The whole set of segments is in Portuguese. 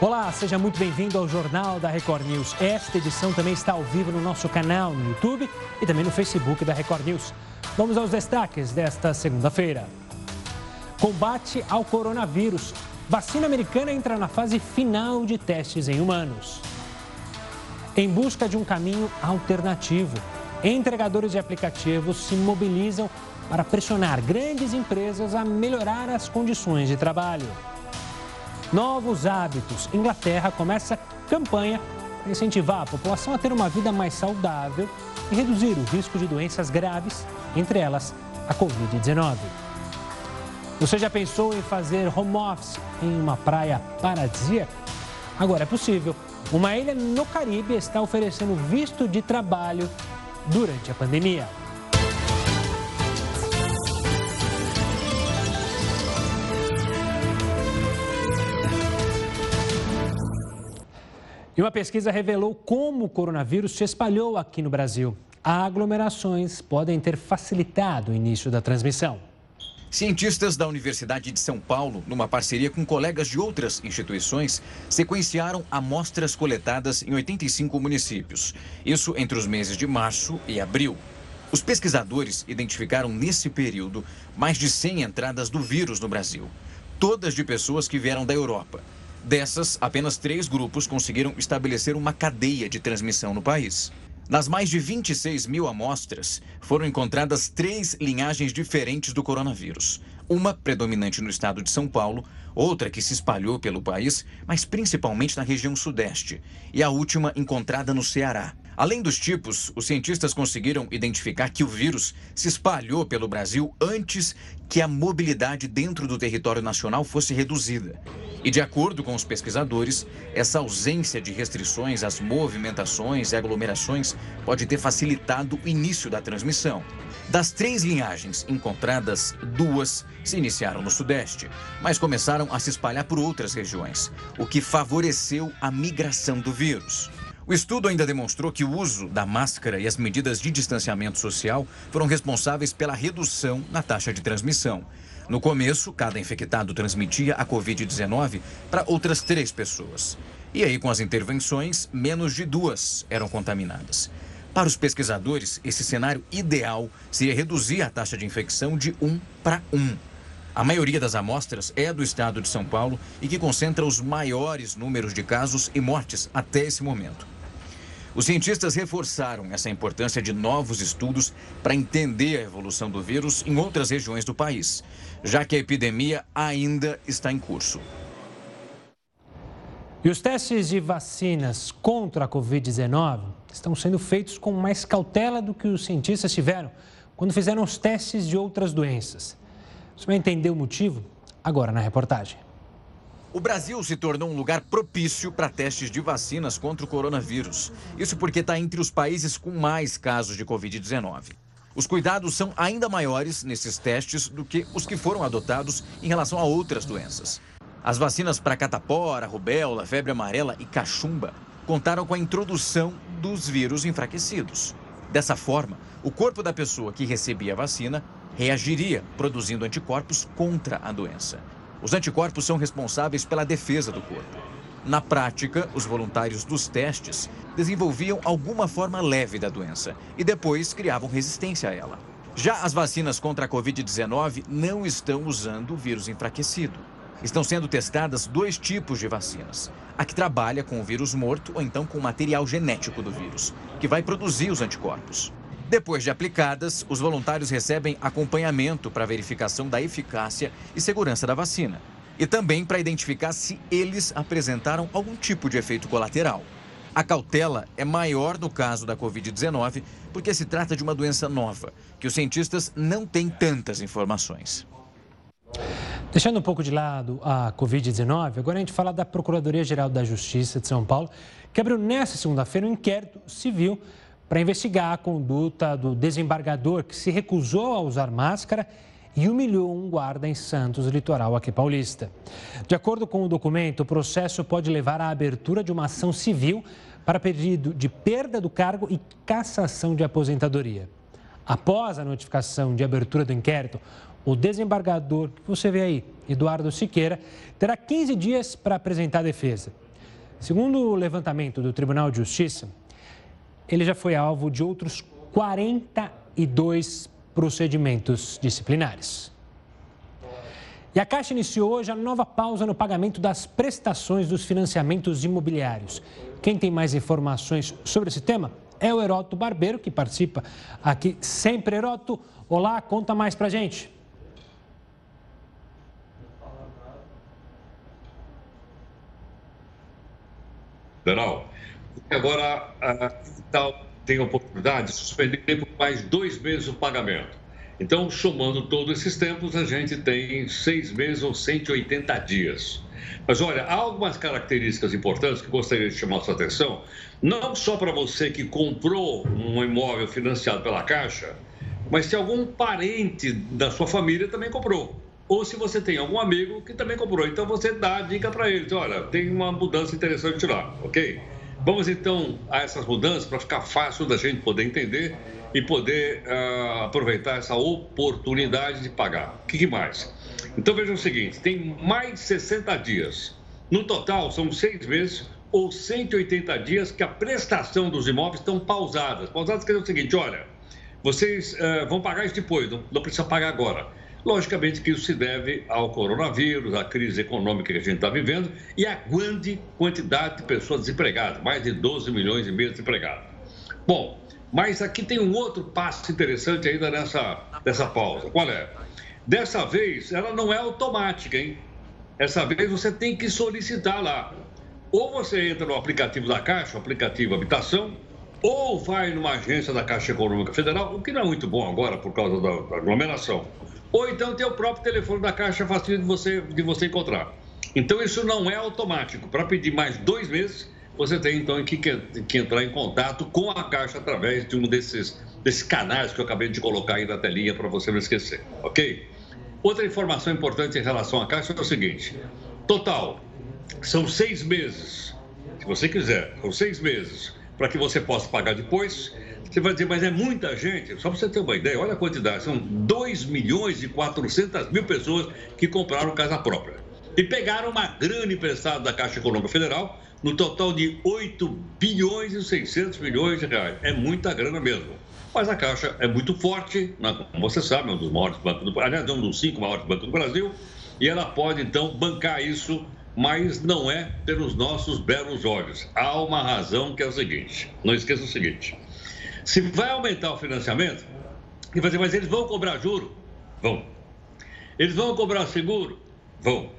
Olá, seja muito bem-vindo ao Jornal da Record News. Esta edição também está ao vivo no nosso canal no YouTube e também no Facebook da Record News. Vamos aos destaques desta segunda-feira. Combate ao coronavírus. Vacina americana entra na fase final de testes em humanos. Em busca de um caminho alternativo, entregadores de aplicativos se mobilizam para pressionar grandes empresas a melhorar as condições de trabalho. Novos hábitos. Inglaterra começa campanha para incentivar a população a ter uma vida mais saudável e reduzir o risco de doenças graves, entre elas a Covid-19. Você já pensou em fazer home office em uma praia paradisíaca? Agora é possível. Uma ilha no Caribe está oferecendo visto de trabalho durante a pandemia. E uma pesquisa revelou como o coronavírus se espalhou aqui no Brasil. Aglomerações podem ter facilitado o início da transmissão. Cientistas da Universidade de São Paulo, numa parceria com colegas de outras instituições, sequenciaram amostras coletadas em 85 municípios. Isso entre os meses de março e abril. Os pesquisadores identificaram nesse período mais de 100 entradas do vírus no Brasil, todas de pessoas que vieram da Europa. Dessas, apenas três grupos conseguiram estabelecer uma cadeia de transmissão no país. Nas mais de 26 mil amostras, foram encontradas três linhagens diferentes do coronavírus. Uma predominante no estado de São Paulo, outra que se espalhou pelo país, mas principalmente na região sudeste, e a última encontrada no Ceará. Além dos tipos, os cientistas conseguiram identificar que o vírus se espalhou pelo Brasil antes que a mobilidade dentro do território nacional fosse reduzida. E de acordo com os pesquisadores, essa ausência de restrições às movimentações e aglomerações pode ter facilitado o início da transmissão. Das três linhagens encontradas, duas se iniciaram no Sudeste, mas começaram a se espalhar por outras regiões, o que favoreceu a migração do vírus. O estudo ainda demonstrou que o uso da máscara e as medidas de distanciamento social foram responsáveis pela redução na taxa de transmissão. No começo, cada infectado transmitia a Covid-19 para outras três pessoas. E aí, com as intervenções, menos de duas eram contaminadas. Para os pesquisadores, esse cenário ideal seria reduzir a taxa de infecção de 1 para 1. A maioria das amostras é do estado de São Paulo e que concentra os maiores números de casos e mortes até esse momento. Os cientistas reforçaram essa importância de novos estudos para entender a evolução do vírus em outras regiões do país, já que a epidemia ainda está em curso. E os testes de vacinas contra a Covid-19 estão sendo feitos com mais cautela do que os cientistas tiveram quando fizeram os testes de outras doenças. Você vai entender o motivo agora na reportagem. O Brasil se tornou um lugar propício para testes de vacinas contra o coronavírus. Isso porque está entre os países com mais casos de Covid-19. Os cuidados são ainda maiores nesses testes do que os que foram adotados em relação a outras doenças. As vacinas para catapora, rubéola, febre amarela e cachumba contaram com a introdução dos vírus enfraquecidos. Dessa forma, o corpo da pessoa que recebia a vacina reagiria produzindo anticorpos contra a doença. Os anticorpos são responsáveis pela defesa do corpo. Na prática, os voluntários dos testes desenvolviam alguma forma leve da doença e depois criavam resistência a ela. Já as vacinas contra a Covid-19 não estão usando o vírus enfraquecido. Estão sendo testadas dois tipos de vacinas. A que trabalha com o vírus morto ou então com o material genético do vírus, que vai produzir os anticorpos. Depois de aplicadas, os voluntários recebem acompanhamento para verificação da eficácia e segurança da vacina. E também para identificar se eles apresentaram algum tipo de efeito colateral. A cautela é maior no caso da Covid-19 porque se trata de uma doença nova, que os cientistas não têm tantas informações. Deixando um pouco de lado a Covid-19, agora a gente fala da Procuradoria-Geral da Justiça de São Paulo, que abriu nesta segunda-feira um inquérito civil para investigar a conduta do desembargador que se recusou a usar máscara e humilhou um guarda em Santos, litoral aqui paulista. De acordo com o documento, o processo pode levar à abertura de uma ação civil para pedido de perda do cargo e cassação de aposentadoria. Após a notificação de abertura do inquérito, o desembargador, que você vê aí, Eduardo Siqueira, terá 15 dias para apresentar a defesa. Segundo o levantamento do Tribunal de Justiça, ele já foi alvo de outros 42 procedimentos disciplinares. E a Caixa iniciou hoje a nova pausa no pagamento das prestações dos financiamentos imobiliários. Quem tem mais informações sobre esse tema é o Heroto Barbeiro, que participa aqui sempre. Heroto, olá, conta mais pra gente. Federal. Agora, a tal tem a oportunidade de suspender por mais dois meses o pagamento. Então, somando todos esses tempos, a gente tem seis meses ou 180 dias. Mas olha, há algumas características importantes que gostaria de chamar sua atenção, não só para você que comprou um imóvel financiado pela Caixa, mas se algum parente da sua família também comprou. Ou se você tem algum amigo que também comprou. Então você dá a dica para ele: olha, tem uma mudança interessante lá, ok? Vamos então a essas mudanças para ficar fácil da gente poder entender e poder uh, aproveitar essa oportunidade de pagar. O que, que mais? Então veja o seguinte: tem mais de 60 dias. No total, são seis meses ou 180 dias que a prestação dos imóveis estão pausadas. Pausadas quer dizer o seguinte: olha, vocês uh, vão pagar isso depois, não, não precisa pagar agora. Logicamente que isso se deve ao coronavírus, à crise econômica que a gente está vivendo e à grande quantidade de pessoas desempregadas, mais de 12 milhões e meio de desempregados. Bom, mas aqui tem um outro passo interessante ainda nessa, nessa pausa. Qual é? Dessa vez, ela não é automática, hein? Essa vez você tem que solicitar lá. Ou você entra no aplicativo da Caixa, o aplicativo Habitação, ou vai numa agência da Caixa Econômica Federal, o que não é muito bom agora por causa da, da aglomeração. Ou então tem o próprio telefone da Caixa fácil de você, de você encontrar. Então isso não é automático. Para pedir mais dois meses, você tem então que, que entrar em contato com a Caixa através de um desses, desses canais que eu acabei de colocar aí na telinha para você não esquecer, ok? Outra informação importante em relação à Caixa é o seguinte: total, são seis meses, se você quiser, são seis meses, para que você possa pagar depois. Você vai dizer, mas é muita gente. Só para você ter uma ideia, olha a quantidade: são 2 milhões e 400 mil pessoas que compraram casa própria. E pegaram uma grana emprestada da Caixa Econômica Federal, no total de 8 bilhões e 600 milhões de reais. É muita grana mesmo. Mas a Caixa é muito forte, né? como você sabe, é um dos maiores bancos do aliás, é um dos cinco maiores bancos do Brasil, e ela pode então bancar isso, mas não é pelos nossos belos olhos. Há uma razão que é o seguinte: não esqueça o seguinte. Se vai aumentar o financiamento, e fazer, mas eles vão cobrar juro? Vão. Eles vão cobrar seguro? Vão.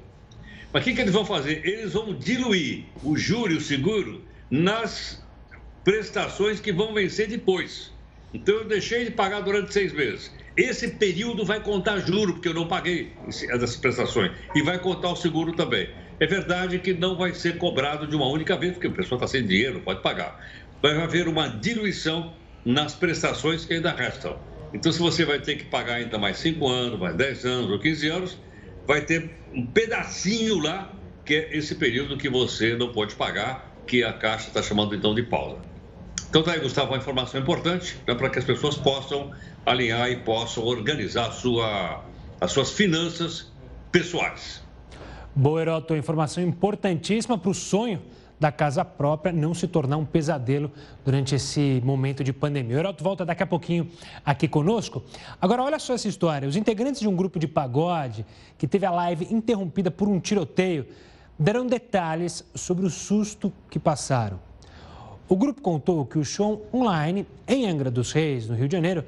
Mas o que, que eles vão fazer? Eles vão diluir o juro e o seguro nas prestações que vão vencer depois. Então eu deixei de pagar durante seis meses. Esse período vai contar juro, porque eu não paguei essas prestações. E vai contar o seguro também. É verdade que não vai ser cobrado de uma única vez, porque a pessoa está sem dinheiro, pode pagar. Vai haver uma diluição nas prestações que ainda restam. Então, se você vai ter que pagar ainda mais 5 anos, mais 10 anos ou 15 anos, vai ter um pedacinho lá, que é esse período que você não pode pagar, que a Caixa está chamando então de pausa. Então, tá aí, Gustavo, uma informação importante né, para que as pessoas possam alinhar e possam organizar sua, as suas finanças pessoais. Boa, Heroto, informação importantíssima para o sonho da casa própria não se tornar um pesadelo durante esse momento de pandemia. O Heroto volta daqui a pouquinho aqui conosco. Agora, olha só essa história. Os integrantes de um grupo de pagode que teve a live interrompida por um tiroteio deram detalhes sobre o susto que passaram. O grupo contou que o show online em Angra dos Reis, no Rio de Janeiro,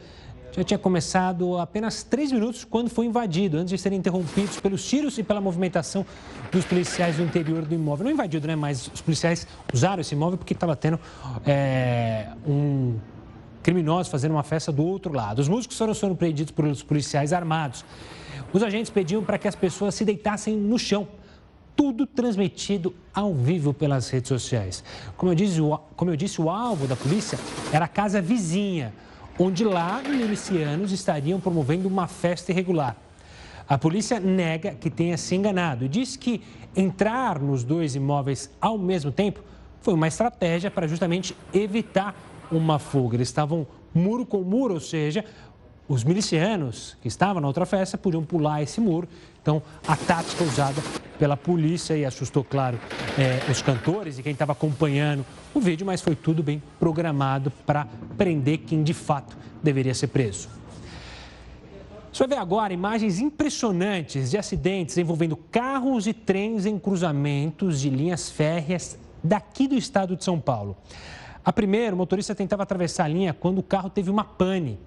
já tinha começado apenas três minutos quando foi invadido, antes de serem interrompidos pelos tiros e pela movimentação dos policiais do interior do imóvel. Não invadido, né? Mas os policiais usaram esse imóvel porque estava tendo é, um criminoso fazendo uma festa do outro lado. Os músicos foram surpreendidos pelos policiais armados. Os agentes pediam para que as pessoas se deitassem no chão tudo transmitido ao vivo pelas redes sociais. Como eu disse, o, como eu disse, o alvo da polícia era a casa vizinha, onde lá milicianos estariam promovendo uma festa irregular. A polícia nega que tenha se enganado e diz que entrar nos dois imóveis ao mesmo tempo foi uma estratégia para justamente evitar uma fuga. Eles estavam muro com muro, ou seja, os milicianos que estavam na outra festa podiam pular esse muro. Então, a tática usada pela polícia e assustou, claro, é, os cantores e quem estava acompanhando o vídeo, mas foi tudo bem programado para prender quem de fato deveria ser preso. Você vai ver agora imagens impressionantes de acidentes envolvendo carros e trens em cruzamentos de linhas férreas daqui do estado de São Paulo. A primeira, o motorista tentava atravessar a linha quando o carro teve uma pane.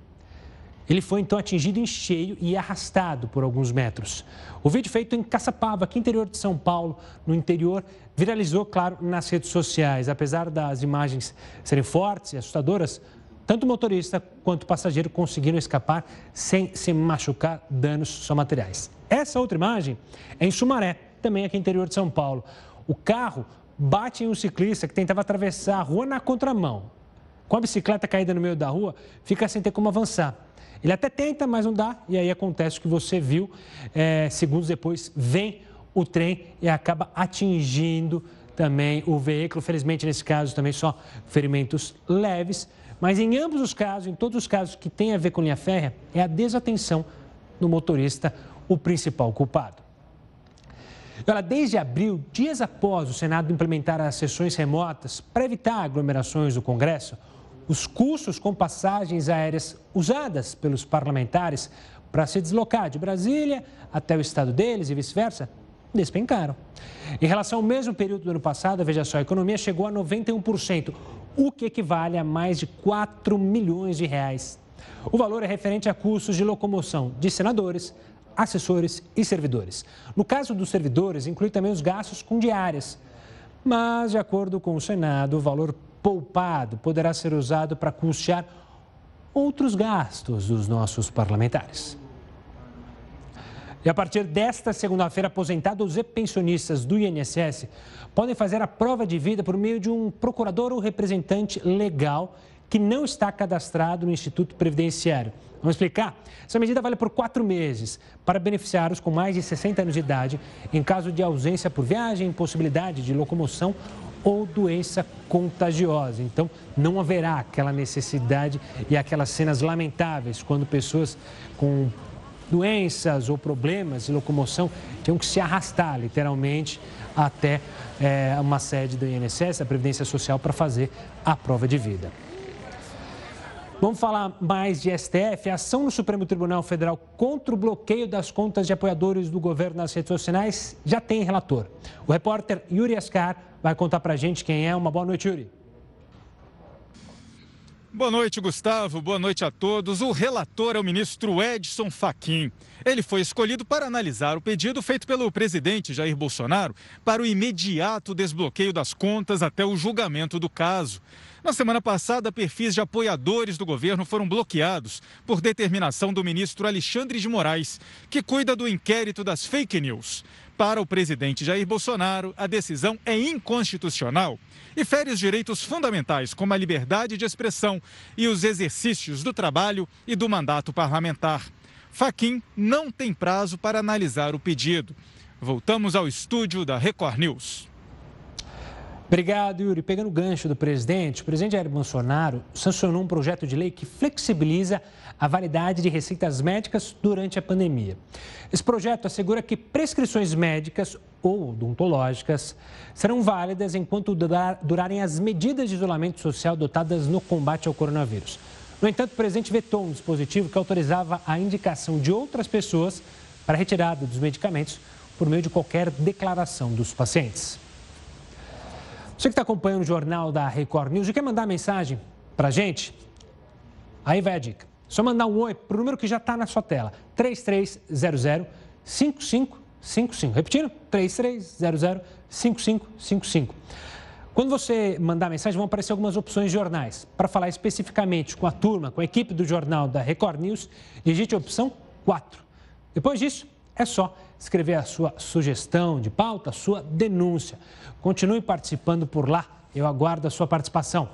Ele foi então atingido em cheio e arrastado por alguns metros. O vídeo feito em Caçapava, aqui interior de São Paulo, no interior, viralizou, claro, nas redes sociais. Apesar das imagens serem fortes e assustadoras, tanto o motorista quanto o passageiro conseguiram escapar sem se machucar, danos só materiais. Essa outra imagem é em Sumaré, também aqui interior de São Paulo. O carro bate em um ciclista que tentava atravessar a rua na contramão. Com a bicicleta caída no meio da rua, fica sem ter como avançar. Ele até tenta, mas não dá, e aí acontece o que você viu. É, segundos depois, vem o trem e acaba atingindo também o veículo. Felizmente, nesse caso, também só ferimentos leves. Mas em ambos os casos, em todos os casos que tem a ver com linha férrea, é a desatenção do motorista o principal culpado. Olha, desde abril, dias após o Senado implementar as sessões remotas para evitar aglomerações do Congresso, os custos com passagens aéreas usadas pelos parlamentares para se deslocar de Brasília até o estado deles e vice-versa despencaram. Em relação ao mesmo período do ano passado, veja só, a economia chegou a 91%, o que equivale a mais de 4 milhões de reais. O valor é referente a custos de locomoção de senadores, assessores e servidores. No caso dos servidores, inclui também os gastos com diárias. Mas, de acordo com o Senado, o valor poupado poderá ser usado para custear outros gastos dos nossos parlamentares. E a partir desta segunda-feira, aposentados e pensionistas do INSS podem fazer a prova de vida por meio de um procurador ou representante legal que não está cadastrado no Instituto Previdenciário. Vamos explicar? Essa medida vale por quatro meses para beneficiar os com mais de 60 anos de idade em caso de ausência por viagem, impossibilidade de locomoção ou doença contagiosa. Então, não haverá aquela necessidade e aquelas cenas lamentáveis quando pessoas com doenças ou problemas de locomoção tinham que se arrastar, literalmente, até é, uma sede do INSS, da Previdência Social, para fazer a prova de vida. Vamos falar mais de STF. A ação no Supremo Tribunal Federal contra o bloqueio das contas de apoiadores do governo nas redes sociais já tem relator. O repórter Yuri Ascar vai contar para a gente quem é. Uma boa noite, Yuri. Boa noite, Gustavo. Boa noite a todos. O relator é o ministro Edson Fachin. Ele foi escolhido para analisar o pedido feito pelo presidente Jair Bolsonaro para o imediato desbloqueio das contas até o julgamento do caso. Na semana passada, perfis de apoiadores do governo foram bloqueados por determinação do ministro Alexandre de Moraes, que cuida do inquérito das fake news. Para o presidente Jair Bolsonaro, a decisão é inconstitucional e fere os direitos fundamentais, como a liberdade de expressão e os exercícios do trabalho e do mandato parlamentar. Faquim não tem prazo para analisar o pedido. Voltamos ao estúdio da Record News. Obrigado, Yuri. Pegando o gancho do presidente, o presidente Jair Bolsonaro sancionou um projeto de lei que flexibiliza a validade de receitas médicas durante a pandemia. Esse projeto assegura que prescrições médicas ou odontológicas serão válidas enquanto durarem as medidas de isolamento social adotadas no combate ao coronavírus. No entanto, o presidente vetou um dispositivo que autorizava a indicação de outras pessoas para retirada dos medicamentos por meio de qualquer declaração dos pacientes. Você que está acompanhando o jornal da Record News e quer mandar mensagem para a gente, aí vai a dica. Só mandar um oi para o número que já está na sua tela, 3300 5555. Repetindo, 3300 5555. Quando você mandar mensagem, vão aparecer algumas opções de jornais. Para falar especificamente com a turma, com a equipe do jornal da Record News, digite a opção 4. Depois disso, é só escrever a sua sugestão de pauta, a sua denúncia. Continue participando por lá, eu aguardo a sua participação.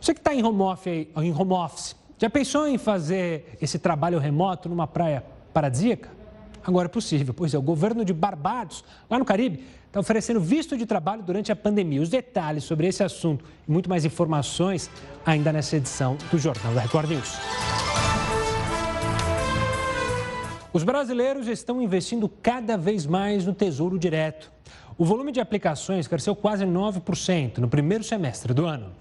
Você que está em home office, em home office, já pensou em fazer esse trabalho remoto numa praia paradisíaca? Agora é possível, pois é, o governo de Barbados, lá no Caribe, está oferecendo visto de trabalho durante a pandemia. Os detalhes sobre esse assunto e muito mais informações ainda nessa edição do Jornal da Record News. Os brasileiros estão investindo cada vez mais no Tesouro Direto. O volume de aplicações cresceu quase 9% no primeiro semestre do ano.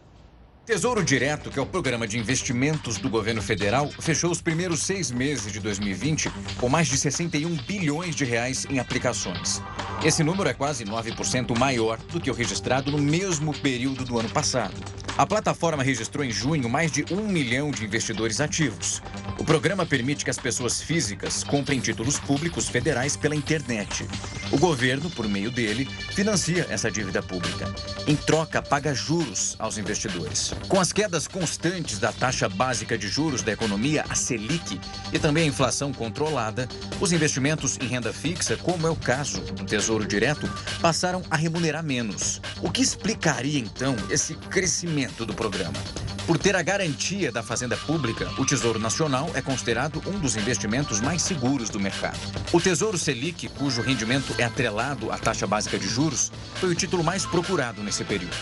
Tesouro Direto, que é o programa de investimentos do governo federal, fechou os primeiros seis meses de 2020 com mais de 61 bilhões de reais em aplicações. Esse número é quase 9% maior do que o registrado no mesmo período do ano passado. A plataforma registrou em junho mais de um milhão de investidores ativos. O programa permite que as pessoas físicas comprem títulos públicos federais pela internet. O governo, por meio dele, financia essa dívida pública. Em troca, paga juros aos investidores. Com as quedas constantes da taxa básica de juros da economia, a Selic, e também a inflação controlada, os investimentos em renda fixa, como é o caso do Tesouro Direto, passaram a remunerar menos. O que explicaria então esse crescimento? do programa. Por ter a garantia da fazenda pública, o Tesouro Nacional é considerado um dos investimentos mais seguros do mercado. O Tesouro Selic, cujo rendimento é atrelado à taxa básica de juros, foi o título mais procurado nesse período.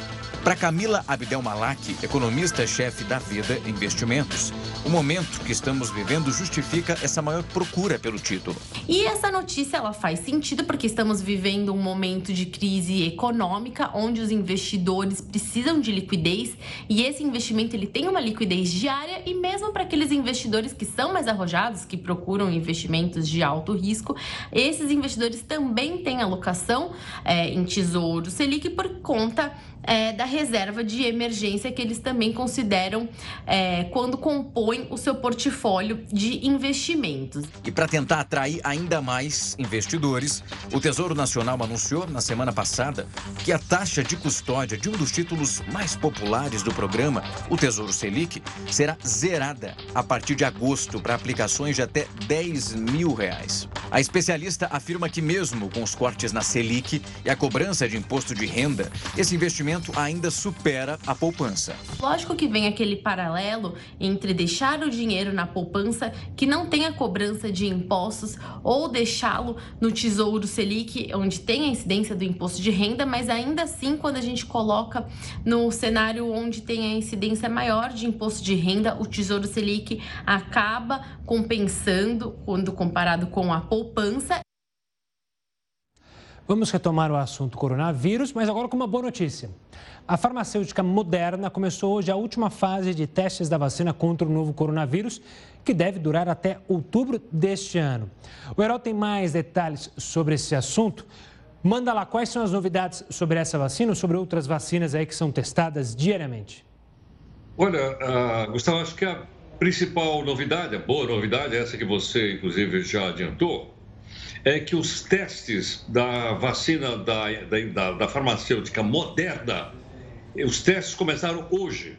Para Camila Abdel Malak, economista-chefe da Vida Investimentos, o momento que estamos vivendo justifica essa maior procura pelo título. E essa notícia ela faz sentido porque estamos vivendo um momento de crise econômica onde os investidores precisam de liquidez e esse investimento ele tem uma liquidez diária e mesmo para aqueles investidores que são mais arrojados, que procuram investimentos de alto risco, esses investidores também têm alocação é, em tesouro Selic por conta é, da reserva de emergência que eles também consideram é, quando compõem o seu portfólio de investimentos. E para tentar atrair ainda mais investidores, o Tesouro Nacional anunciou na semana passada que a taxa de custódia de um dos títulos mais populares do programa, o Tesouro Selic, será zerada a partir de agosto para aplicações de até 10 mil reais. A especialista afirma que mesmo com os cortes na Selic e a cobrança de imposto de renda, esse investimento ainda supera a poupança. Lógico que vem aquele paralelo entre deixar o dinheiro na poupança que não tem a cobrança de impostos ou deixá-lo no Tesouro Selic, onde tem a incidência do imposto de renda, mas ainda assim, quando a gente coloca no cenário onde tem a incidência maior de imposto de renda, o Tesouro Selic acaba compensando quando comparado com a poupança Vamos retomar o assunto coronavírus, mas agora com uma boa notícia. A farmacêutica Moderna começou hoje a última fase de testes da vacina contra o novo coronavírus, que deve durar até outubro deste ano. O Herói tem mais detalhes sobre esse assunto. Manda lá quais são as novidades sobre essa vacina ou sobre outras vacinas aí que são testadas diariamente. Olha, uh, Gustavo, acho que a principal novidade, a boa novidade, essa que você, inclusive, já adiantou, é que os testes da vacina da, da, da farmacêutica Moderna, os testes começaram hoje.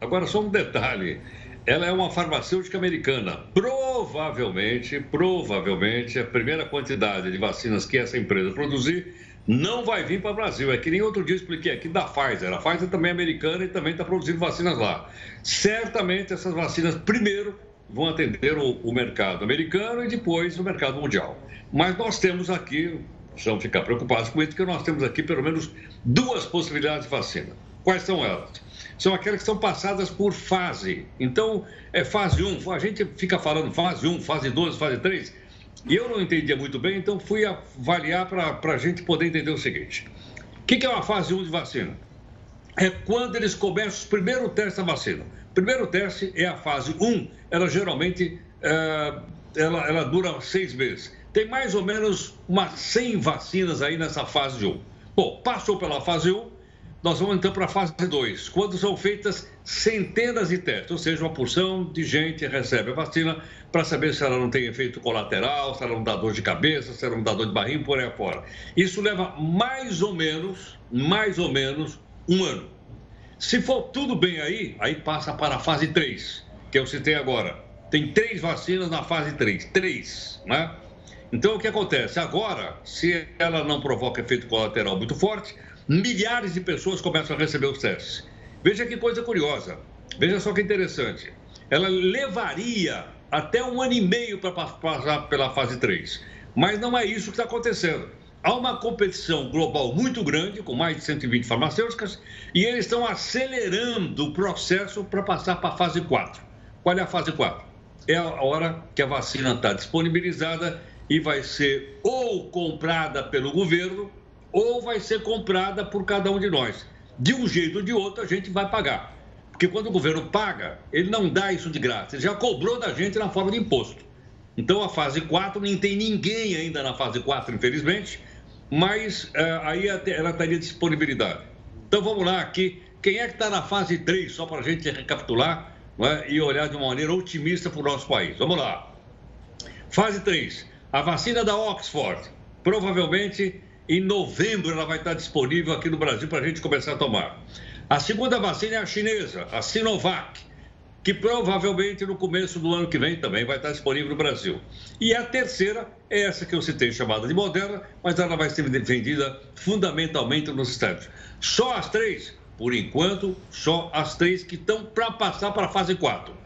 Agora, só um detalhe: ela é uma farmacêutica americana. Provavelmente, provavelmente, a primeira quantidade de vacinas que essa empresa produzir não vai vir para o Brasil. É que nem outro dia eu expliquei aqui da Pfizer. A Pfizer também é americana e também está produzindo vacinas lá. Certamente essas vacinas primeiro vão atender o, o mercado americano e depois o mercado mundial. Mas nós temos aqui, precisamos ficar preocupados com isso, porque nós temos aqui pelo menos duas possibilidades de vacina. Quais são elas? São aquelas que são passadas por fase. Então, é fase 1, a gente fica falando fase 1, fase 2, fase 3, e eu não entendia muito bem, então fui avaliar para a gente poder entender o seguinte. O que, que é uma fase 1 de vacina? É quando eles começam o primeiro teste da vacina. O primeiro teste é a fase 1, ela geralmente é, ela, ela dura seis meses tem mais ou menos umas 100 vacinas aí nessa fase 1. Bom, passou pela fase 1, nós vamos então para a fase 2, quando são feitas centenas de testes, ou seja, uma porção de gente recebe a vacina para saber se ela não tem efeito colateral, se ela não dá dor de cabeça, se ela não dá dor de barriga, por aí afora. Isso leva mais ou menos, mais ou menos, um ano. Se for tudo bem aí, aí passa para a fase 3, que eu citei agora. Tem três vacinas na fase 3, três, né? Então, o que acontece? Agora, se ela não provoca efeito colateral muito forte, milhares de pessoas começam a receber os testes. Veja que coisa curiosa. Veja só que interessante. Ela levaria até um ano e meio para passar pela fase 3. Mas não é isso que está acontecendo. Há uma competição global muito grande, com mais de 120 farmacêuticas, e eles estão acelerando o processo para passar para a fase 4. Qual é a fase 4? é a hora que a vacina está disponibilizada e vai ser ou comprada pelo governo ou vai ser comprada por cada um de nós. De um jeito ou de outro, a gente vai pagar. Porque quando o governo paga, ele não dá isso de graça, ele já cobrou da gente na forma de imposto. Então a fase 4 nem tem ninguém ainda na fase 4, infelizmente, mas uh, aí ela estaria disponibilidade. Então vamos lá aqui. Quem é que está na fase 3, só para a gente recapitular né, e olhar de uma maneira otimista para o nosso país? Vamos lá. Fase 3. A vacina da Oxford. Provavelmente em novembro ela vai estar disponível aqui no Brasil para a gente começar a tomar. A segunda vacina é a chinesa, a Sinovac, que provavelmente no começo do ano que vem também vai estar disponível no Brasil. E a terceira é essa que eu citei, chamada de Moderna, mas ela vai ser vendida fundamentalmente nos Estados. Só as três, por enquanto, só as três que estão para passar para a fase 4.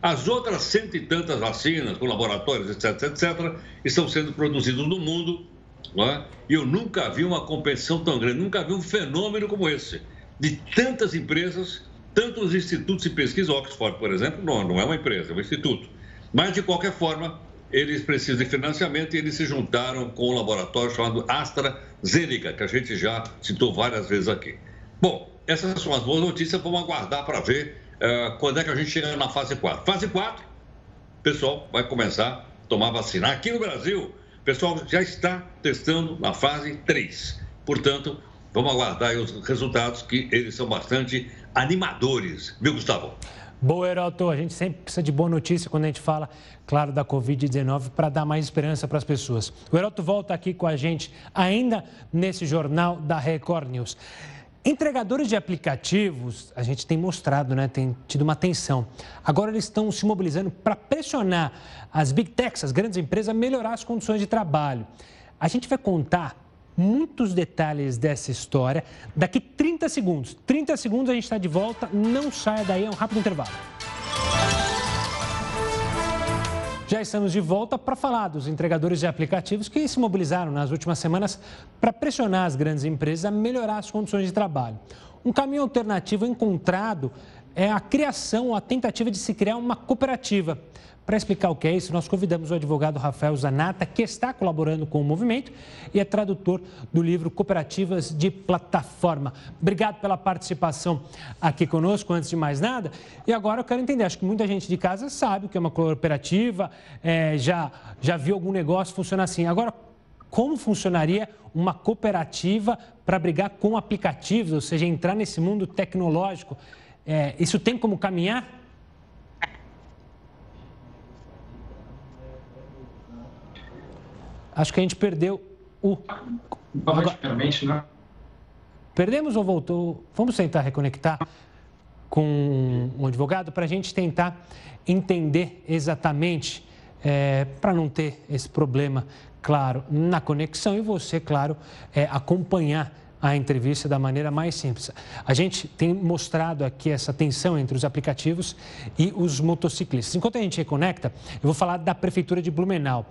As outras cento e tantas vacinas, com laboratórios, etc., etc., estão sendo produzidas no mundo é? E eu nunca vi uma competição tão grande, nunca vi um fenômeno como esse, de tantas empresas, tantos institutos de pesquisa, Oxford, por exemplo, não, não é uma empresa, é um instituto. Mas, de qualquer forma, eles precisam de financiamento e eles se juntaram com um laboratório chamado AstraZeneca, que a gente já citou várias vezes aqui. Bom, essas são as boas notícias, vamos aguardar para ver uh, quando é que a gente chega na fase 4. Fase 4, o pessoal vai começar a tomar vacina. Aqui no Brasil, pessoal já está testando na fase 3. Portanto, vamos aguardar os resultados, que eles são bastante animadores. Viu, Gustavo? Boa, Heroto. A gente sempre precisa de boa notícia quando a gente fala, claro, da Covid-19 para dar mais esperança para as pessoas. O Heroto volta aqui com a gente ainda nesse jornal da Record News. Entregadores de aplicativos, a gente tem mostrado, né, tem tido uma atenção. Agora eles estão se mobilizando para pressionar as big techs, as grandes empresas, a melhorar as condições de trabalho. A gente vai contar muitos detalhes dessa história daqui 30 segundos. 30 segundos a gente está de volta, não saia daí, é um rápido intervalo. Já estamos de volta para falar dos entregadores de aplicativos que se mobilizaram nas últimas semanas para pressionar as grandes empresas a melhorar as condições de trabalho. Um caminho alternativo encontrado é a criação, a tentativa de se criar uma cooperativa. Para explicar o que é isso, nós convidamos o advogado Rafael Zanata, que está colaborando com o movimento e é tradutor do livro Cooperativas de Plataforma. Obrigado pela participação aqui conosco, antes de mais nada. E agora eu quero entender, acho que muita gente de casa sabe o que é uma cooperativa, é, já, já viu algum negócio funcionar assim. Agora, como funcionaria uma cooperativa para brigar com aplicativos, ou seja, entrar nesse mundo tecnológico? É, isso tem como caminhar? Acho que a gente perdeu o. Praticamente, né? Perdemos ou voltou? Vamos tentar reconectar com um advogado para a gente tentar entender exatamente, é, para não ter esse problema, claro, na conexão e você, claro, é, acompanhar a entrevista da maneira mais simples. A gente tem mostrado aqui essa tensão entre os aplicativos e os motociclistas. Enquanto a gente reconecta, eu vou falar da Prefeitura de Blumenau.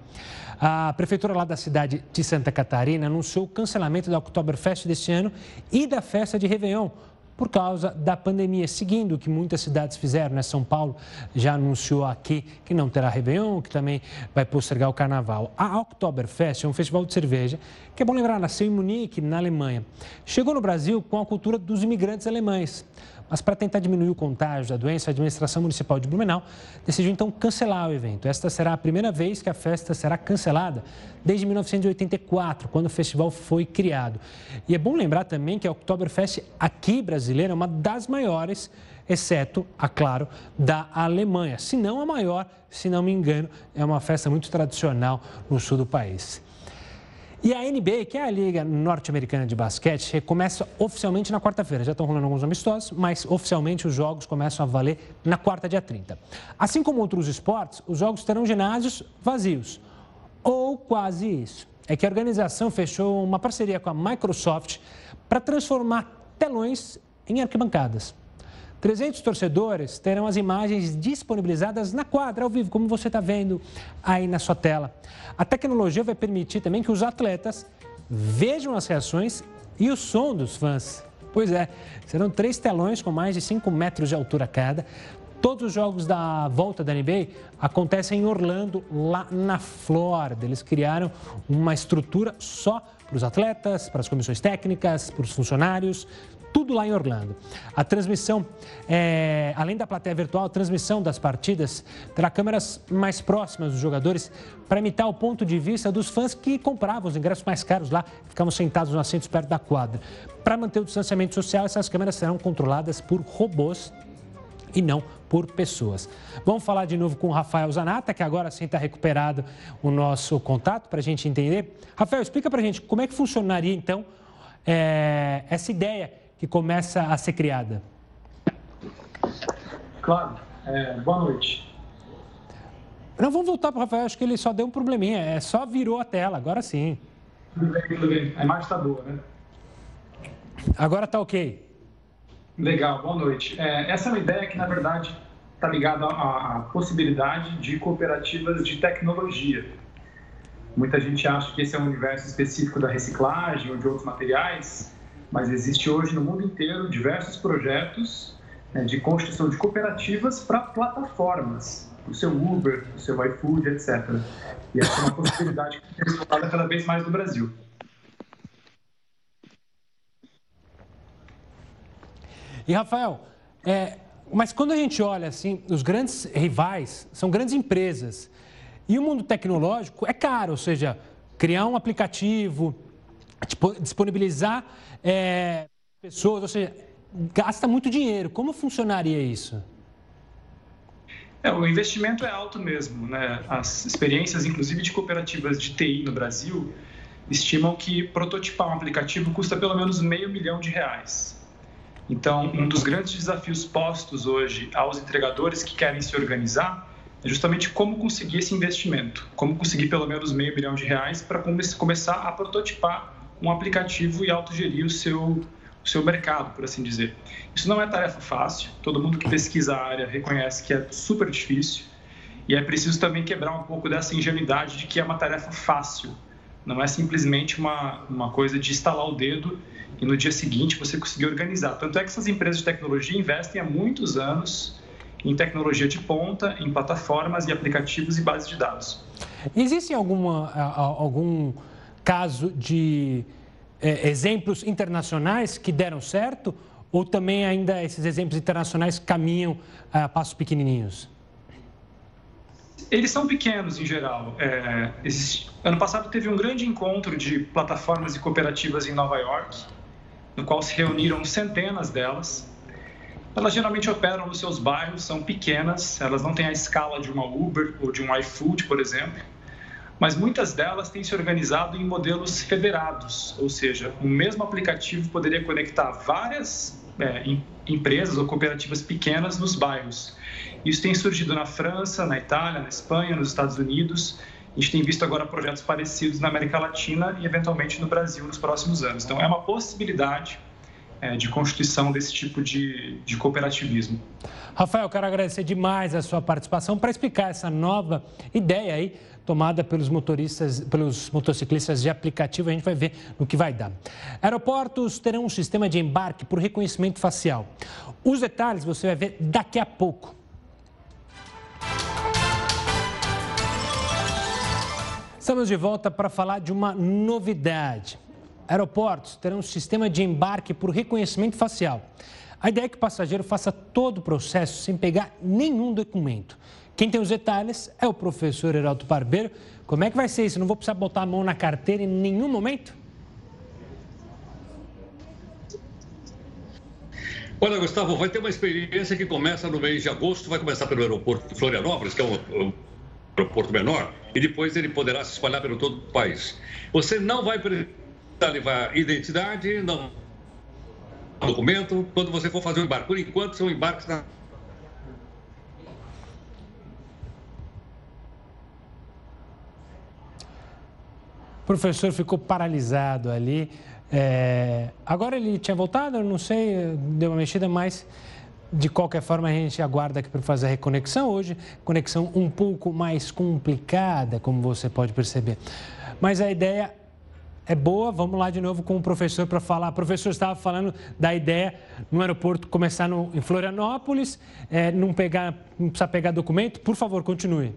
A prefeitura lá da cidade de Santa Catarina anunciou o cancelamento da Oktoberfest deste ano e da festa de Réveillon por causa da pandemia, seguindo o que muitas cidades fizeram, né? São Paulo já anunciou aqui que não terá Réveillon, que também vai postergar o carnaval. A Oktoberfest é um festival de cerveja que é bom lembrar, nasceu em Munique, na Alemanha. Chegou no Brasil com a cultura dos imigrantes alemães. Mas para tentar diminuir o contágio da doença, a administração municipal de Blumenau decidiu então cancelar o evento. Esta será a primeira vez que a festa será cancelada desde 1984, quando o festival foi criado. E é bom lembrar também que a Oktoberfest aqui brasileira é uma das maiores exceto, a claro, da Alemanha. Se não a maior, se não me engano, é uma festa muito tradicional no sul do país. E a NBA, que é a Liga Norte-Americana de Basquete, recomeça oficialmente na quarta-feira. Já estão rolando alguns amistosos, mas oficialmente os jogos começam a valer na quarta, dia 30. Assim como outros esportes, os jogos terão ginásios vazios. Ou quase isso. É que a organização fechou uma parceria com a Microsoft para transformar telões em arquibancadas. 300 torcedores terão as imagens disponibilizadas na quadra, ao vivo, como você está vendo aí na sua tela. A tecnologia vai permitir também que os atletas vejam as reações e o som dos fãs. Pois é, serão três telões com mais de 5 metros de altura cada, Todos os jogos da volta da NBA acontecem em Orlando, lá na Flórida. Eles criaram uma estrutura só para os atletas, para as comissões técnicas, para os funcionários, tudo lá em Orlando. A transmissão, é, além da plateia virtual, a transmissão das partidas terá câmeras mais próximas dos jogadores para imitar o ponto de vista dos fãs que compravam os ingressos mais caros lá, ficavam sentados nos assentos perto da quadra. Para manter o distanciamento social, essas câmeras serão controladas por robôs e não por pessoas. Vamos falar de novo com o Rafael Zanata, que agora sim está recuperado o nosso contato para a gente entender. Rafael, explica para a gente como é que funcionaria então é, essa ideia que começa a ser criada. Claro. É, boa noite. Não, vamos voltar para o Rafael, acho que ele só deu um probleminha, é só virou a tela, agora sim. Tudo bem, tudo bem. A imagem está boa, né? Agora está ok. Legal, boa noite. É, essa é uma ideia que, na verdade, está ligada à, à, possibilidade de cooperativas de tecnologia. Muita gente acha que esse é um universo específico da reciclagem ou de outros materiais, mas existe hoje no mundo inteiro diversos projetos né, de construção de cooperativas para plataformas, o seu Uber, o seu iFood, etc. E essa é uma possibilidade que tem explorada cada vez mais no Brasil. E Rafael, é, mas quando a gente olha assim, os grandes rivais são grandes empresas. E o mundo tecnológico é caro, ou seja, criar um aplicativo, disponibilizar é, pessoas, ou seja, gasta muito dinheiro. Como funcionaria isso? É, o investimento é alto mesmo. Né? As experiências, inclusive de cooperativas de TI no Brasil, estimam que prototipar um aplicativo custa pelo menos meio milhão de reais. Então, um dos grandes desafios postos hoje aos entregadores que querem se organizar é justamente como conseguir esse investimento, como conseguir pelo menos meio milhão de reais para começar a prototipar um aplicativo e autogerir o seu, o seu mercado, por assim dizer. Isso não é tarefa fácil, todo mundo que pesquisa a área reconhece que é super difícil e é preciso também quebrar um pouco dessa ingenuidade de que é uma tarefa fácil, não é simplesmente uma, uma coisa de instalar o dedo e no dia seguinte você conseguir organizar. Tanto é que essas empresas de tecnologia investem há muitos anos em tecnologia de ponta, em plataformas e aplicativos e bases de dados. Existe alguma, algum caso de é, exemplos internacionais que deram certo? Ou também ainda esses exemplos internacionais caminham a passos pequenininhos? Eles são pequenos em geral. É, ano passado teve um grande encontro de plataformas e cooperativas em Nova York no qual se reuniram centenas delas. Elas geralmente operam nos seus bairros, são pequenas, elas não têm a escala de uma Uber ou de um iFood, por exemplo, mas muitas delas têm se organizado em modelos federados, ou seja, o mesmo aplicativo poderia conectar várias é, empresas ou cooperativas pequenas nos bairros. Isso tem surgido na França, na Itália, na Espanha, nos Estados Unidos a gente tem visto agora projetos parecidos na América Latina e, eventualmente, no Brasil nos próximos anos. Então, é uma possibilidade é, de constituição desse tipo de, de cooperativismo. Rafael, quero agradecer demais a sua participação para explicar essa nova ideia aí tomada pelos motoristas, pelos motociclistas de aplicativo. A gente vai ver no que vai dar. Aeroportos terão um sistema de embarque por reconhecimento facial. Os detalhes você vai ver daqui a pouco. Estamos de volta para falar de uma novidade. Aeroportos terão um sistema de embarque por reconhecimento facial. A ideia é que o passageiro faça todo o processo sem pegar nenhum documento. Quem tem os detalhes é o professor Heraldo Barbeiro. Como é que vai ser isso? Não vou precisar botar a mão na carteira em nenhum momento? Olha, Gustavo, vai ter uma experiência que começa no mês de agosto, vai começar pelo aeroporto de Florianópolis, que é um, aeroporto menor, e depois ele poderá se espalhar pelo todo o país. Você não vai levar identidade, não documento, quando você for fazer o embarque. Por enquanto, seu embarque está O professor ficou paralisado ali. É... Agora ele tinha voltado, eu não sei, deu uma mexida, mas de qualquer forma, a gente aguarda aqui para fazer a reconexão hoje. Conexão um pouco mais complicada, como você pode perceber. Mas a ideia é boa. Vamos lá de novo com o professor para falar. O professor estava falando da ideia no aeroporto começar no, em Florianópolis, é, não, pegar, não precisar pegar documento. Por favor, continue.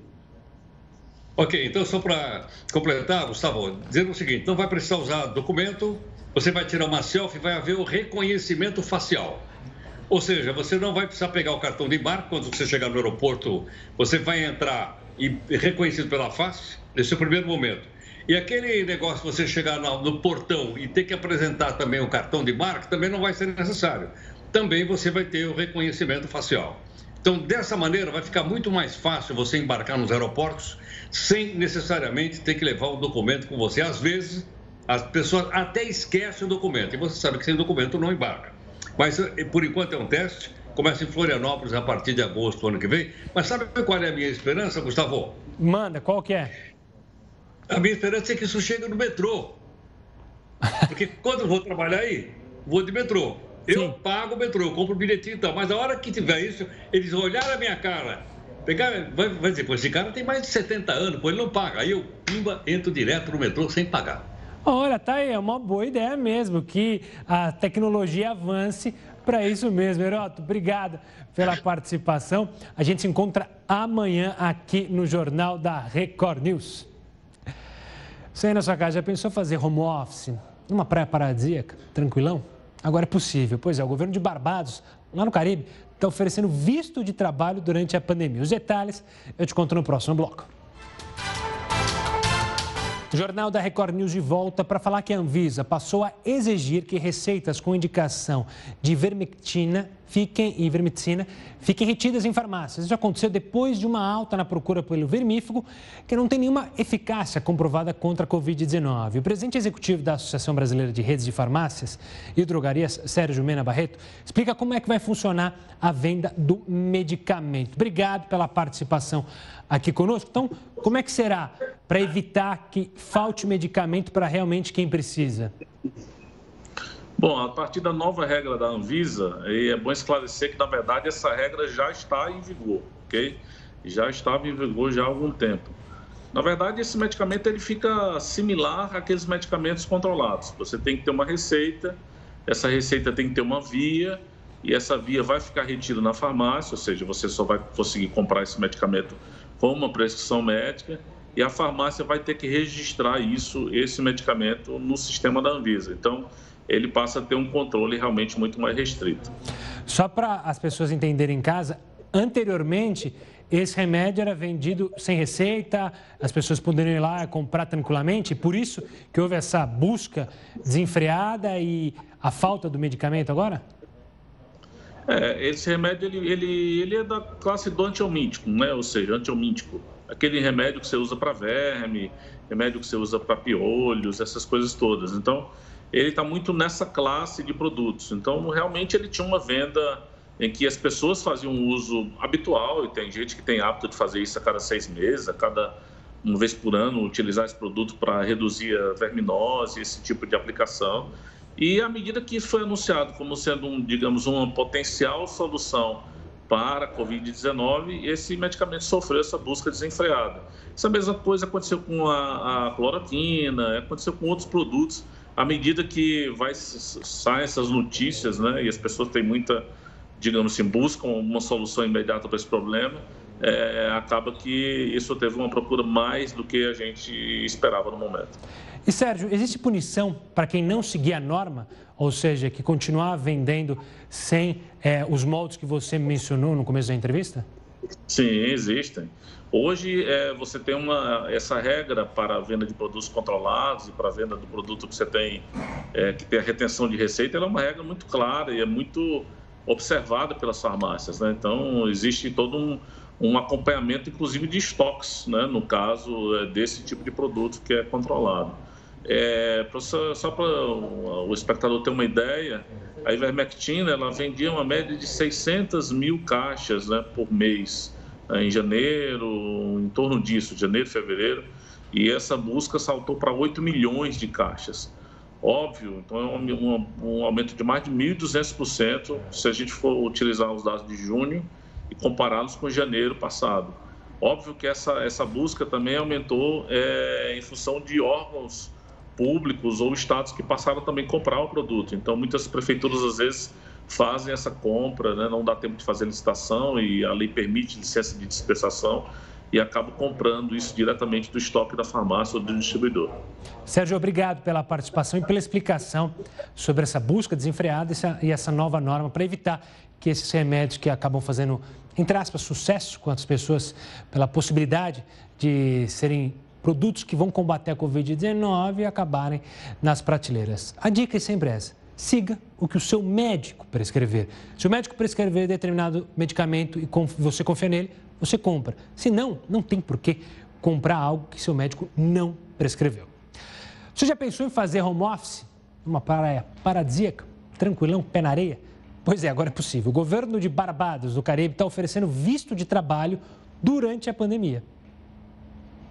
Ok, então só para completar, Gustavo, dizendo o seguinte: não vai precisar usar documento, você vai tirar uma selfie, vai haver o reconhecimento facial. Ou seja, você não vai precisar pegar o cartão de embarque quando você chegar no aeroporto, você vai entrar e reconhecido pela face, nesse primeiro momento. E aquele negócio de você chegar no, portão e ter que apresentar também o cartão de embarque também não vai ser necessário. Também você vai ter o reconhecimento facial. Então, dessa maneira, vai ficar muito mais fácil você embarcar nos aeroportos sem necessariamente ter que levar o documento com você. Às vezes, as pessoas até esquecem o documento e você sabe que sem documento não embarca. Mas, eh, por enquanto, é um teste. Começa em Florianópolis a partir de agosto do ano que vem. Mas sabe qual é a minha esperança, Gustavo? Manda, qual que é? A minha esperança é que isso chegue no metrô. Porque quando eu vou trabalhar aí, vou de metrô. Eu Sim. pago o metrô, eu compro o bilhetinho e tal. Mas a hora que tiver isso, eles olharem a minha cara, pegar, vai, vai dizer, pô, esse cara tem mais de 70 anos, pô, ele não paga. Aí eu, pimba, entro direto no metrô sem pagar. Olha, tá aí, é uma boa ideia mesmo, que a tecnologia avance para isso mesmo. Heroto, obrigado pela participação. A gente se encontra amanhã aqui no Jornal da Record News. Você aí na sua casa já pensou fazer home office numa praia paradisíaca, tranquilão? Agora é possível. Pois é, o governo de Barbados, lá no Caribe, está oferecendo visto de trabalho durante a pandemia. Os detalhes eu te conto no próximo bloco. O Jornal da Record News de volta para falar que a Anvisa passou a exigir que receitas com indicação de vermectina fiquem, vermicina fiquem retidas em farmácias. Isso aconteceu depois de uma alta na procura pelo vermífugo, que não tem nenhuma eficácia comprovada contra a Covid-19. O presidente executivo da Associação Brasileira de Redes de Farmácias e Drogarias, Sérgio Mena Barreto, explica como é que vai funcionar a venda do medicamento. Obrigado pela participação aqui conosco. Então, como é que será para evitar que falte medicamento para realmente quem precisa? Bom, a partir da nova regra da Anvisa, é bom esclarecer que, na verdade, essa regra já está em vigor, ok? Já estava em vigor já há algum tempo. Na verdade, esse medicamento ele fica similar àqueles medicamentos controlados. Você tem que ter uma receita, essa receita tem que ter uma via, e essa via vai ficar retida na farmácia, ou seja, você só vai conseguir comprar esse medicamento com uma prescrição médica, e a farmácia vai ter que registrar isso, esse medicamento, no sistema da Anvisa. Então, ele passa a ter um controle realmente muito mais restrito. Só para as pessoas entenderem em casa, anteriormente esse remédio era vendido sem receita, as pessoas poderiam ir lá comprar tranquilamente, por isso que houve essa busca desenfreada e a falta do medicamento agora? É, esse remédio ele, ele, ele é da classe do antiomítico, né? ou seja, antiomítico. Aquele remédio que você usa para verme, remédio que você usa para piolhos, essas coisas todas. Então, ele está muito nessa classe de produtos. Então, realmente, ele tinha uma venda em que as pessoas faziam uso habitual, e tem gente que tem hábito de fazer isso a cada seis meses, a cada uma vez por ano, utilizar esse produto para reduzir a verminose, esse tipo de aplicação. E à medida que isso foi anunciado como sendo, um, digamos, uma potencial solução para a Covid-19, esse medicamento sofreu essa busca desenfreada. Essa mesma coisa aconteceu com a, a cloroquina, aconteceu com outros produtos à medida que vai saem essas notícias, né, e as pessoas têm muita, digamos assim, buscam uma solução imediata para esse problema, é, acaba que isso teve uma procura mais do que a gente esperava no momento. E Sérgio, existe punição para quem não seguir a norma, ou seja, que continuar vendendo sem é, os moldes que você mencionou no começo da entrevista? Sim, existem. Hoje é, você tem uma, essa regra para a venda de produtos controlados e para a venda do produto que você tem, é, que tem a retenção de receita, ela é uma regra muito clara e é muito observada pelas farmácias. Né? Então, existe todo um, um acompanhamento, inclusive, de estoques, né? no caso é, desse tipo de produto que é controlado. É, só, para o espectador ter uma ideia, a ivermectina ela vendia uma média de 600 mil caixas né, por mês em janeiro, em torno disso, janeiro, fevereiro, e essa busca saltou para 8 milhões de caixas. Óbvio, então é um, um, um aumento de mais de 1.200% se a gente for utilizar os dados de junho e compará-los com janeiro passado. Óbvio que essa, essa busca também aumentou é, em função de órgãos públicos ou estados que passaram também a comprar o produto. Então, muitas prefeituras, às vezes, fazem essa compra, né? não dá tempo de fazer licitação e a lei permite licença de dispensação e acabam comprando isso diretamente do estoque da farmácia ou do distribuidor. Sérgio, obrigado pela participação e pela explicação sobre essa busca desenfreada e essa nova norma para evitar que esses remédios que acabam fazendo, entre aspas, sucesso com as pessoas, pela possibilidade de serem produtos que vão combater a Covid-19 e acabarem nas prateleiras. A dica é sempre essa siga o que o seu médico prescrever. Se o médico prescrever determinado medicamento e você confia nele, você compra. Se não, não tem por que comprar algo que seu médico não prescreveu. Você já pensou em fazer home office? Uma praia paradisíaca, tranquilão, pé na areia? Pois é, agora é possível. O governo de Barbados, do Caribe, está oferecendo visto de trabalho durante a pandemia.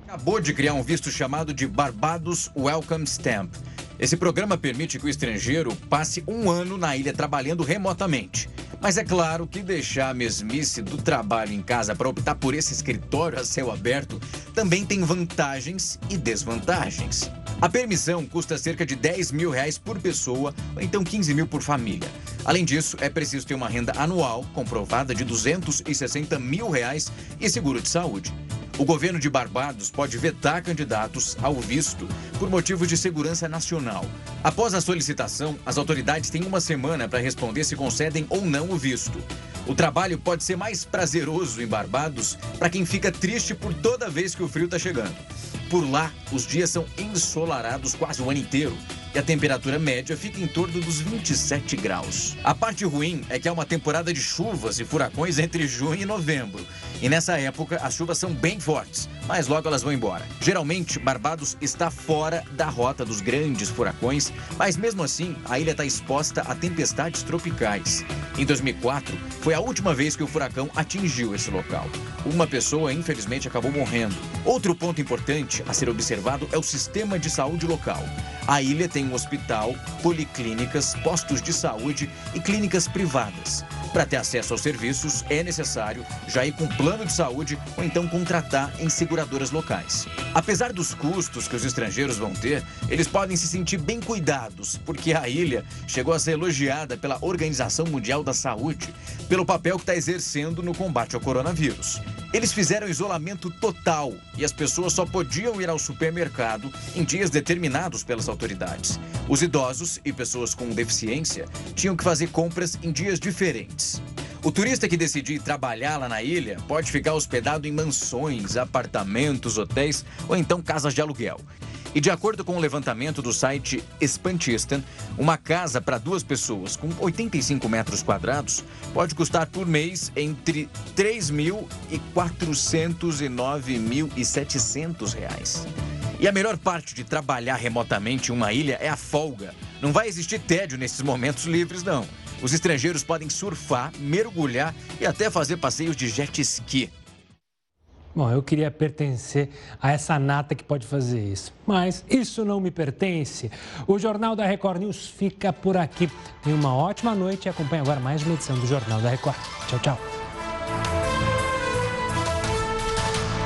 Acabou de criar um visto chamado de Barbados Welcome Stamp. Esse programa permite que o estrangeiro passe um ano na ilha trabalhando remotamente. Mas é claro que deixar a mesmice do trabalho em casa para optar por esse escritório a céu aberto também tem vantagens e desvantagens. A permissão custa cerca de 10 mil reais por pessoa, ou então 15 mil por família. Além disso, é preciso ter uma renda anual comprovada de 260 mil reais e seguro de saúde. O governo de Barbados pode vetar candidatos ao visto por motivo de segurança nacional. Após a solicitação, as autoridades têm uma semana para responder se concedem ou não o visto. O trabalho pode ser mais prazeroso em Barbados para quem fica triste por toda vez que o frio está chegando. Por lá, os dias são ensolarados quase o ano inteiro e a temperatura média fica em torno dos 27 graus. A parte ruim é que há uma temporada de chuvas e furacões entre junho e novembro. E nessa época as chuvas são bem fortes, mas logo elas vão embora. Geralmente, Barbados está fora da rota dos grandes furacões, mas mesmo assim a ilha está exposta a tempestades tropicais. Em 2004, foi a última vez que o furacão atingiu esse local. Uma pessoa, infelizmente, acabou morrendo. Outro ponto importante a ser observado é o sistema de saúde local. A ilha tem um hospital, policlínicas, postos de saúde e clínicas privadas. Para ter acesso aos serviços, é necessário já ir com plano de saúde ou então contratar em seguradoras locais. Apesar dos custos que os estrangeiros vão ter, eles podem se sentir bem cuidados, porque a ilha chegou a ser elogiada pela Organização Mundial da Saúde pelo papel que está exercendo no combate ao coronavírus. Eles fizeram isolamento total e as pessoas só podiam ir ao supermercado em dias determinados pelas autoridades. Os idosos e pessoas com deficiência tinham que fazer compras em dias diferentes. O turista que decidir trabalhar lá na ilha pode ficar hospedado em mansões, apartamentos, hotéis ou então casas de aluguel. E de acordo com o levantamento do site Espantistan, uma casa para duas pessoas com 85 metros quadrados pode custar por mês entre 3 mil e 409.700 reais. E a melhor parte de trabalhar remotamente em uma ilha é a folga. Não vai existir tédio nesses momentos livres, não. Os estrangeiros podem surfar, mergulhar e até fazer passeios de jet ski. Bom, eu queria pertencer a essa nata que pode fazer isso, mas isso não me pertence. O Jornal da Record News fica por aqui. Tenha uma ótima noite e acompanhe agora mais uma edição do Jornal da Record. Tchau, tchau.